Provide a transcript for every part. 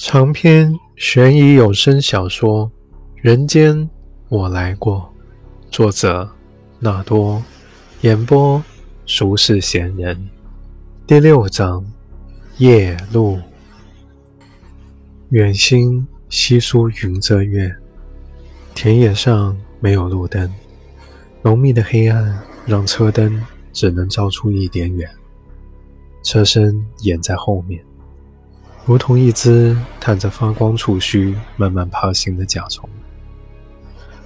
长篇悬疑有声小说《人间我来过》，作者纳多，演播俗世闲人。第六章：夜路。远星稀疏，云遮月，田野上没有路灯，浓密的黑暗让车灯只能照出一点远，车身掩在后面。如同一只探着发光触须慢慢爬行的甲虫，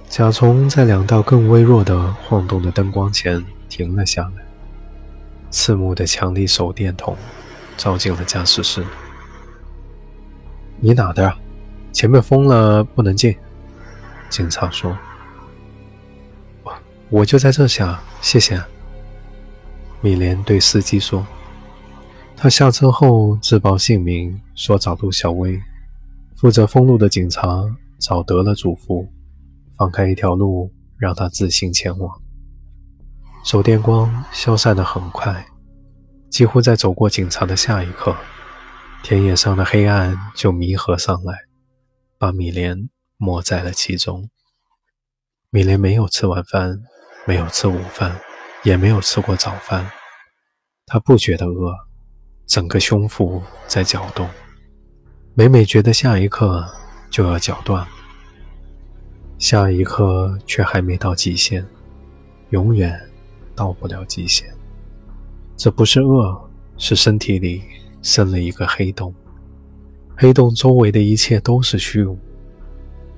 甲虫在两道更微弱的晃动的灯光前停了下来。刺目的强力手电筒照进了驾驶室。你哪的？前面封了，不能进。警察说：“我我就在这下，谢谢。”米莲对司机说。他下车后自报姓名，说找陆小薇。负责封路的警察找得了嘱咐，放开一条路让他自行前往。手电光消散得很快，几乎在走过警察的下一刻，田野上的黑暗就弥合上来，把米莲没在了其中。米莲没有吃晚饭，没有吃午饭，也没有吃过早饭，他不觉得饿。整个胸腹在搅动，每每觉得下一刻就要绞断，下一刻却还没到极限，永远到不了极限。这不是饿，是身体里生了一个黑洞，黑洞周围的一切都是虚无。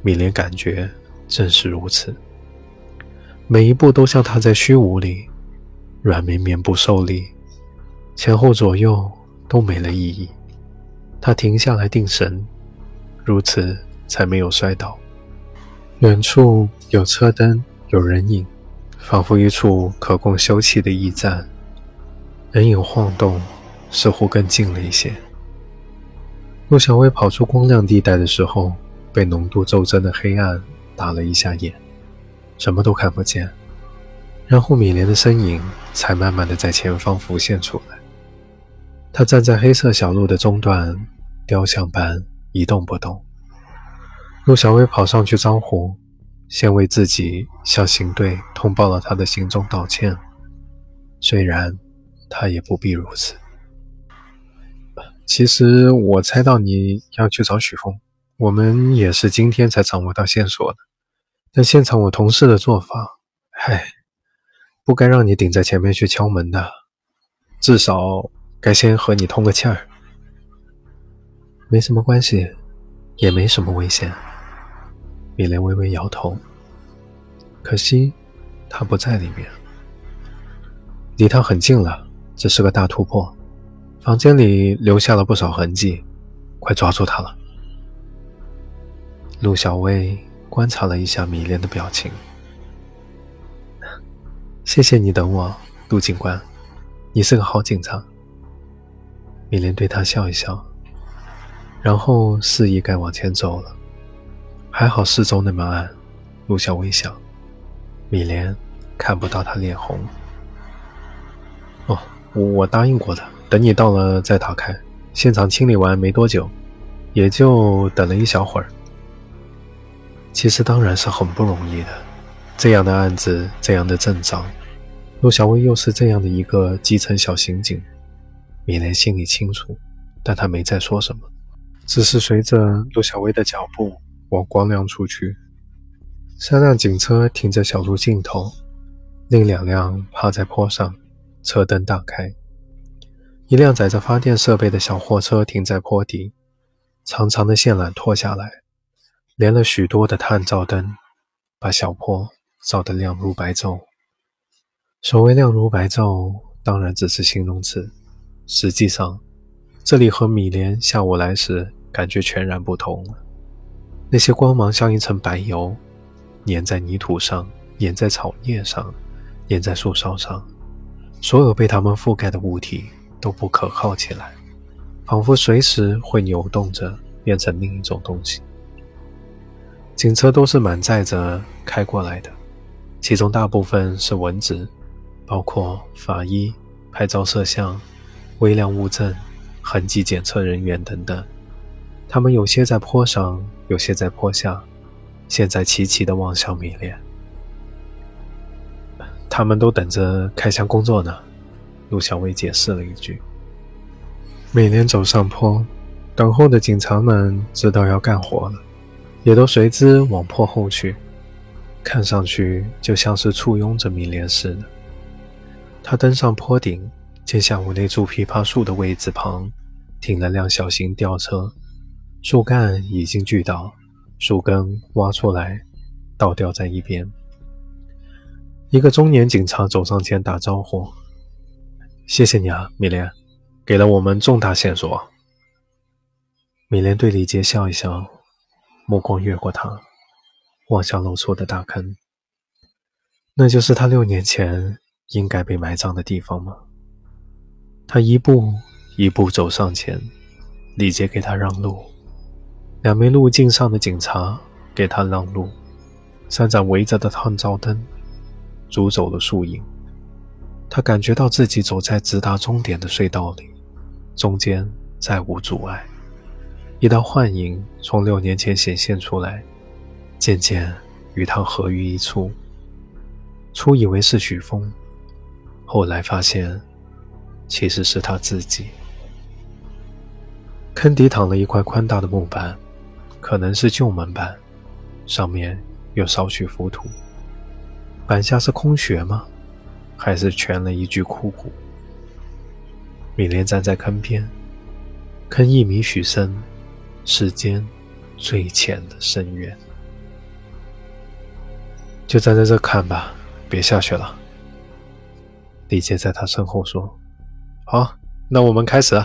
米莲感觉正是如此，每一步都像踏在虚无里，软绵绵不受力。前后左右都没了意义，他停下来定神，如此才没有摔倒。远处有车灯，有人影，仿佛一处可供休憩的驿站。人影晃动，似乎更近了一些。陆小薇跑出光亮地带的时候，被浓度骤增的黑暗打了一下眼，什么都看不见。然后米莲的身影才慢慢的在前方浮现出来。他站在黑色小路的中段，雕像般一动不动。陆小薇跑上去招呼，先为自己向刑队通报了他的行踪道歉。虽然他也不必如此。其实我猜到你要去找许峰，我们也是今天才掌握到线索的。但现场我同事的做法，唉，不该让你顶在前面去敲门的，至少。该先和你通个气儿，没什么关系，也没什么危险。米莲微微摇头，可惜他不在里面，离他很近了，这是个大突破。房间里留下了不少痕迹，快抓住他了。陆小薇观察了一下米莲的表情，谢谢你等我，陆警官，你是个好警察。米莲对他笑一笑，然后示意该往前走了。还好四周那么暗，陆小薇想，米莲看不到他脸红。哦，我答应过的，等你到了再打开。现场清理完没多久，也就等了一小会儿。其实当然是很不容易的，这样的案子，这样的阵仗，陆小薇又是这样的一个基层小刑警。米莲心里清楚，但她没再说什么，只是随着陆小薇的脚步往光亮处去。三辆警车停在小路尽头，另两辆趴在坡上，车灯大开。一辆载着发电设备的小货车停在坡底，长长的线缆拖下来，连了许多的探照灯，把小坡照得亮如白昼。所谓亮如白昼，当然只是形容词。实际上，这里和米莲下午来时感觉全然不同了。那些光芒像一层白油，粘在泥土上，粘在草叶上，粘在树梢上。所有被它们覆盖的物体都不可靠起来，仿佛随时会扭动着变成另一种东西。警车都是满载着开过来的，其中大部分是文职，包括法医、拍照摄像。微量物证、痕迹检测人员等等，他们有些在坡上，有些在坡下，现在齐齐的望向米莲。他们都等着开枪工作呢。陆小薇解释了一句。米莲走上坡，等候的警察们知道要干活了，也都随之往坡后去，看上去就像是簇拥着米莲似的。他登上坡顶，见下午那株枇杷树的位置旁停了辆小型吊车，树干已经锯倒，树根挖出来，倒吊在一边。一个中年警察走上前打招呼：“谢谢你啊，米莲，给了我们重大线索。”米莲对李杰笑一笑，目光越过他，望向露出的大坑。那就是他六年前。应该被埋葬的地方吗？他一步一步走上前，李杰给他让路，两名路径上的警察给他让路，三盏围着的探照灯阻走了树影。他感觉到自己走在直达终点的隧道里，中间再无阻碍。一道幻影从六年前显现出来，渐渐与他合于一处。初以为是许峰。后来发现，其实是他自己。坑底躺了一块宽大的木板，可能是旧门板，上面有少许浮土。板下是空穴吗？还是蜷了一具枯骨？米莲站在坑边，坑一米许深，世间最浅的深渊。就站在这看吧，别下去了。李杰在他身后说：“好，那我们开始。”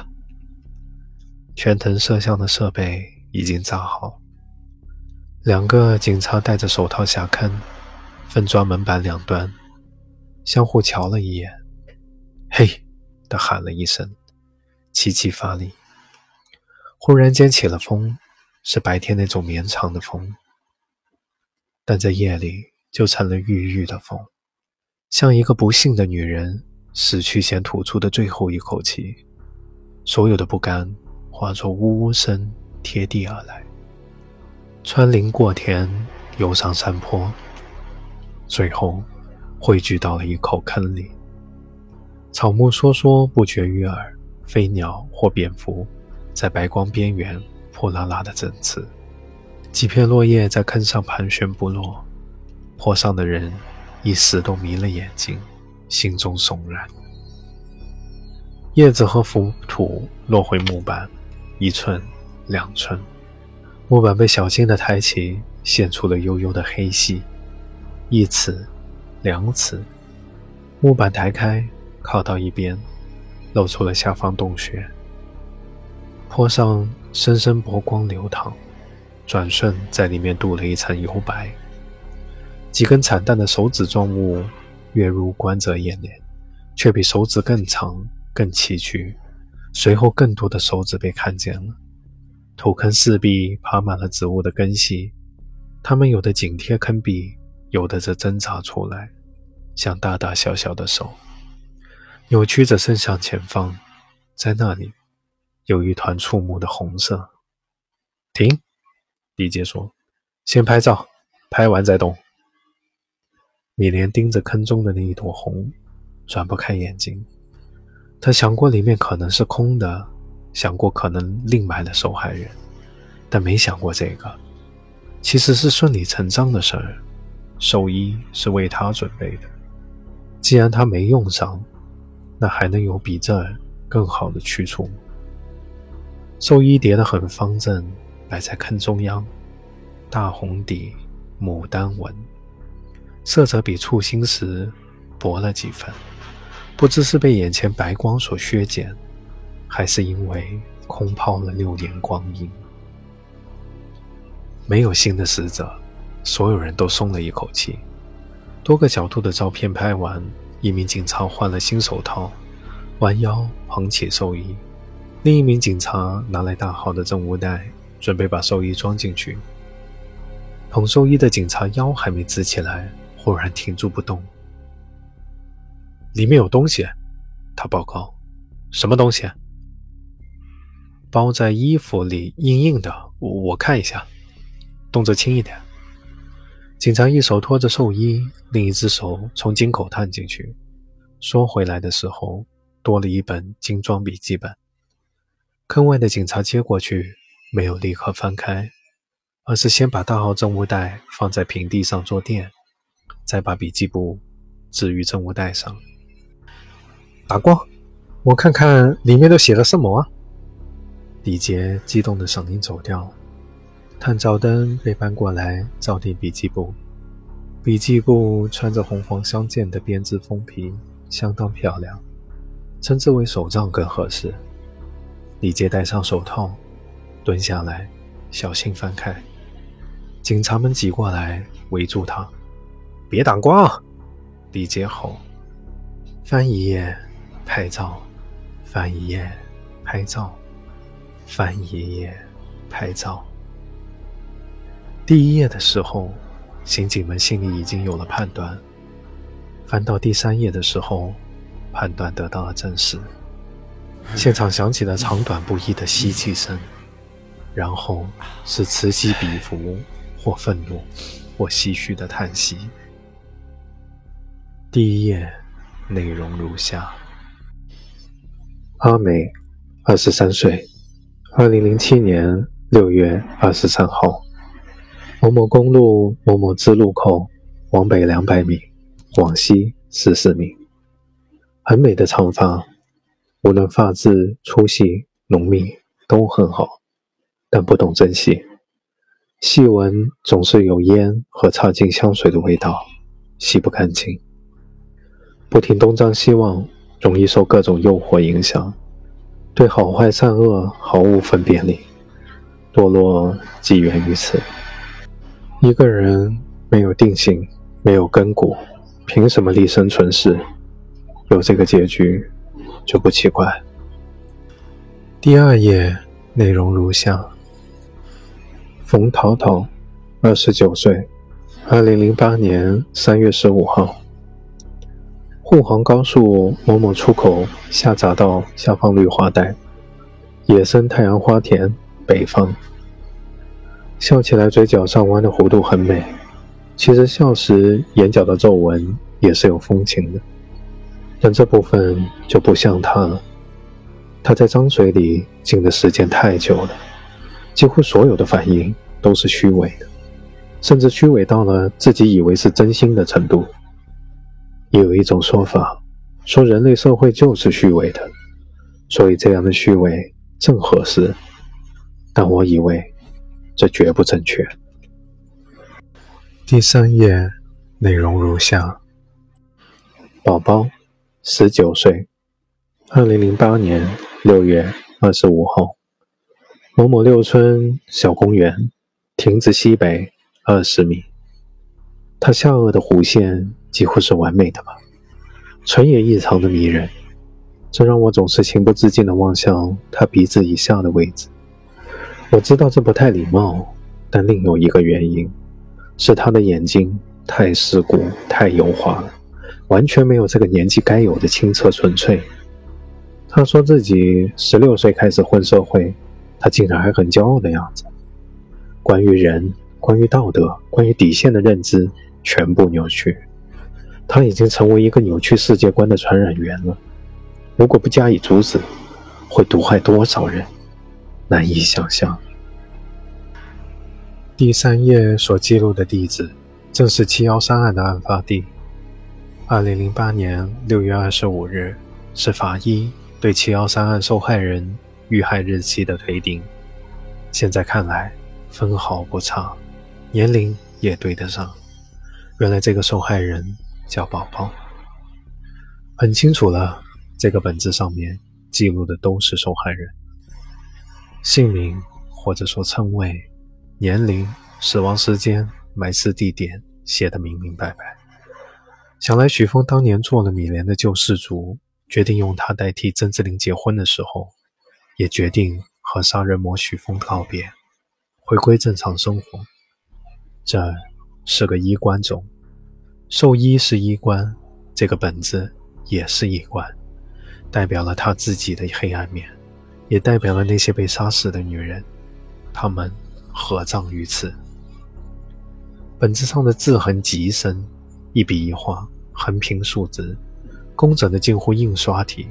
全藤摄像的设备已经扎好，两个警察戴着手套下坑，分装门板两端，相互瞧了一眼，“嘿！”的喊了一声，齐齐发力。忽然间起了风，是白天那种绵长的风，但在夜里就成了郁郁的风。像一个不幸的女人死去前吐出的最后一口气，所有的不甘化作呜呜声贴地而来，穿林过田，游上山坡，最后汇聚到了一口坑里。草木说说不绝于耳，飞鸟或蝙蝠在白光边缘破拉拉的振翅，几片落叶在坑上盘旋不落，坡上的人。一时都迷了眼睛，心中悚然。叶子和浮土落回木板，一寸两寸，木板被小心的抬起，现出了幽幽的黑隙。一尺，两尺，木板抬开，靠到一边，露出了下方洞穴。坡上深深薄光流淌，转瞬在里面镀了一层油白。几根惨淡的手指状物跃入观者眼帘，却比手指更长、更崎岖。随后，更多的手指被看见了。土坑四壁爬满了植物的根系，它们有的紧贴坑壁，有的则挣扎出来，像大大小小的手，扭曲着伸向前方。在那里，有一团触目的红色。停，李杰说：“先拍照，拍完再动。”米莲盯着坑中的那一朵红，转不开眼睛。他想过里面可能是空的，想过可能另埋了受害人，但没想过这个其实是顺理成章的事儿。寿衣是为他准备的，既然他没用上，那还能有比这更好的去处？寿衣叠得很方正，摆在坑中央，大红底，牡丹纹。色泽比簇新时薄了几分，不知是被眼前白光所削减，还是因为空泡了六年光阴。没有新的死者，所有人都松了一口气。多个角度的照片拍完，一名警察换了新手套，弯腰捧起寿衣；另一名警察拿来大号的证物袋，准备把寿衣装进去。捧寿衣的警察腰还没直起来。忽然停住不动，里面有东西。他报告：“什么东西？”包在衣服里，硬硬的。我我看一下，动作轻一点。警察一手托着寿衣，另一只手从井口探进去，缩回来的时候，多了一本精装笔记本。坑外的警察接过去，没有立刻翻开，而是先把大号证物袋放在平地上坐垫，再把笔记簿置于证物袋上。打光，我看看里面都写了什么啊！李杰激动的声音走掉，探照灯被搬过来照进笔记簿。笔记簿穿着红黄相间的编织封皮，相当漂亮，称之为手账更合适。李杰戴上手套，蹲下来，小心翻开。警察们挤过来围住他，别挡光！李杰吼：“翻一页，拍照；翻一页，拍照。”翻一页，拍照。第一页的时候，刑警们心里已经有了判断。翻到第三页的时候，判断得到了证实。现场响起了长短不一的吸气声，然后是此起彼伏，或愤怒，或唏嘘的叹息。第一页内容如下：阿美，二十三岁。二零零七年六月二十三号，某某公路某某支路口往北两百米，往西十四米。很美的长发，无论发质粗细浓密都很好，但不懂珍惜。细闻总是有烟和擦进香水的味道，洗不干净。不停东张西望，容易受各种诱惑影响。对好坏善恶毫无分辨力，堕落即源于此。一个人没有定性，没有根骨，凭什么立身存世？有这个结局就不奇怪。第二页内容如下：冯桃桃，二十九岁，二零零八年三月十五号。沪杭高速某某出口下匝道下方绿化带，野生太阳花田北方。笑起来嘴角上弯的弧度很美，其实笑时眼角的皱纹也是有风情的，但这部分就不像他了。他在脏水里浸的时间太久了，几乎所有的反应都是虚伪的，甚至虚伪到了自己以为是真心的程度。也有一种说法，说人类社会就是虚伪的，所以这样的虚伪正合适。但我以为这绝不正确。第三页内容如下：宝宝，十九岁，二零零八年六月二十五号，某某六村小公园，亭子西北二十米。他下颚的弧线几乎是完美的吧，唇也异常的迷人，这让我总是情不自禁地望向他鼻子以下的位置。我知道这不太礼貌，但另有一个原因，是他的眼睛太世故、太油滑了，完全没有这个年纪该有的清澈纯粹。他说自己十六岁开始混社会，他竟然还很骄傲的样子。关于人、关于道德、关于底线的认知。全部扭曲，他已经成为一个扭曲世界观的传染源了。如果不加以阻止，会毒害多少人，难以想象。第三页所记录的地址，正是七幺三案的案发地。二零零八年六月二十五日，是法医对七幺三案受害人遇害日期的推定。现在看来，分毫不差，年龄也对得上。原来这个受害人叫宝宝，很清楚了。这个本子上面记录的都是受害人姓名，或者说称谓、年龄、死亡时间、埋尸地点，写得明明白白。想来许峰当年做了米莲的救世主，决定用他代替曾志玲结婚的时候，也决定和杀人魔许峰告别，回归正常生活。这。是个衣冠冢，寿衣是衣冠，这个本子也是衣冠，代表了他自己的黑暗面，也代表了那些被杀死的女人，她们合葬于此。本子上的字痕极深，一笔一画，横平竖直，工整的近乎印刷体，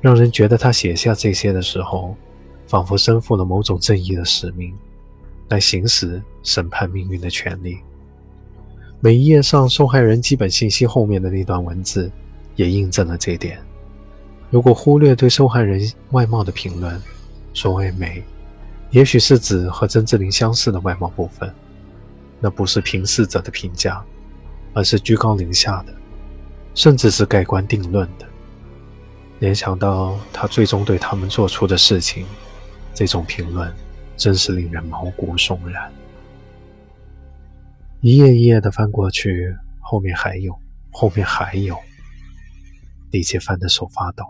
让人觉得他写下这些的时候，仿佛身负了某种正义的使命，来行使审判命运的权利。每一页上受害人基本信息后面的那段文字，也印证了这点。如果忽略对受害人外貌的评论，所谓美，也许是指和曾志林相似的外貌部分。那不是评视者的评价，而是居高临下的，甚至是盖棺定论的。联想到他最终对他们做出的事情，这种评论真是令人毛骨悚然。一页一页的翻过去，后面还有，后面还有。李杰翻的手发抖，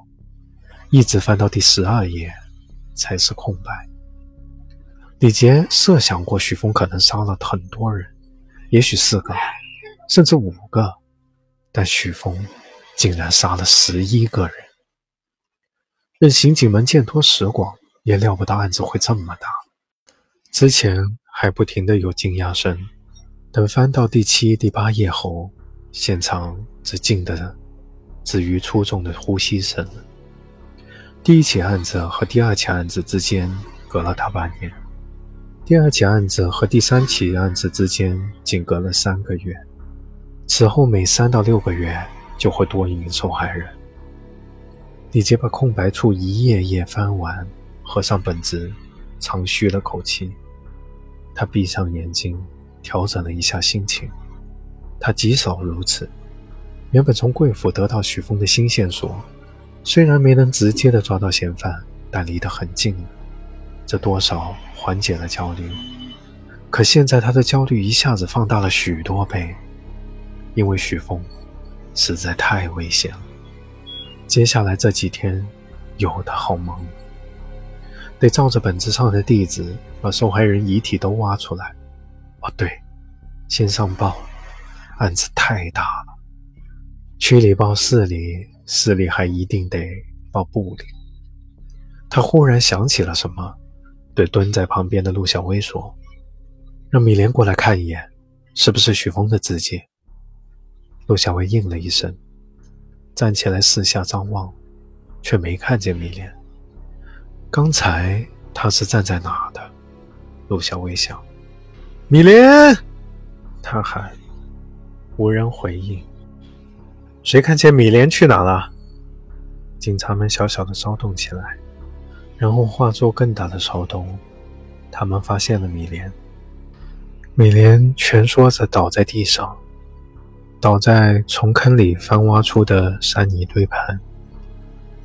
一直翻到第十二页，才是空白。李杰设想过，许峰可能杀了很多人，也许四个，甚至五个，但许峰竟然杀了十一个人。任刑警们见多识广，也料不到案子会这么大。之前还不停的有惊讶声，等翻到第七、第八页后，现场只静的止于粗重的呼吸声。第一起案子和第二起案子之间隔了大半年。第二起案子和第三起案子之间仅隔了三个月，此后每三到六个月就会多一名受害人。李杰把空白处一页页翻完，合上本子，长吁了口气。他闭上眼睛，调整了一下心情。他极少如此。原本从贵府得到许峰的新线索，虽然没能直接的抓到嫌犯，但离得很近。这多少？缓解了焦虑，可现在他的焦虑一下子放大了许多倍，因为许峰实在太危险了。接下来这几天，有的好忙，得照着本子上的地址把受害人遗体都挖出来。哦，对，先上报，案子太大了，区里报市里，市里还一定得报部里。他忽然想起了什么。对蹲在旁边的陆小薇说：“让米莲过来看一眼，是不是许峰的字迹？”陆小薇应了一声，站起来四下张望，却没看见米莲。刚才他是站在哪的？陆小薇想。米莲，他喊，无人回应。谁看见米莲去哪了？警察们小小的骚动起来。然后化作更大的骚动，他们发现了米莲。米莲蜷缩着倒在地上，倒在从坑里翻挖出的山泥堆盘，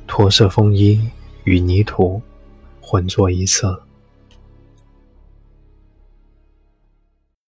驼色风衣与泥土混作一色。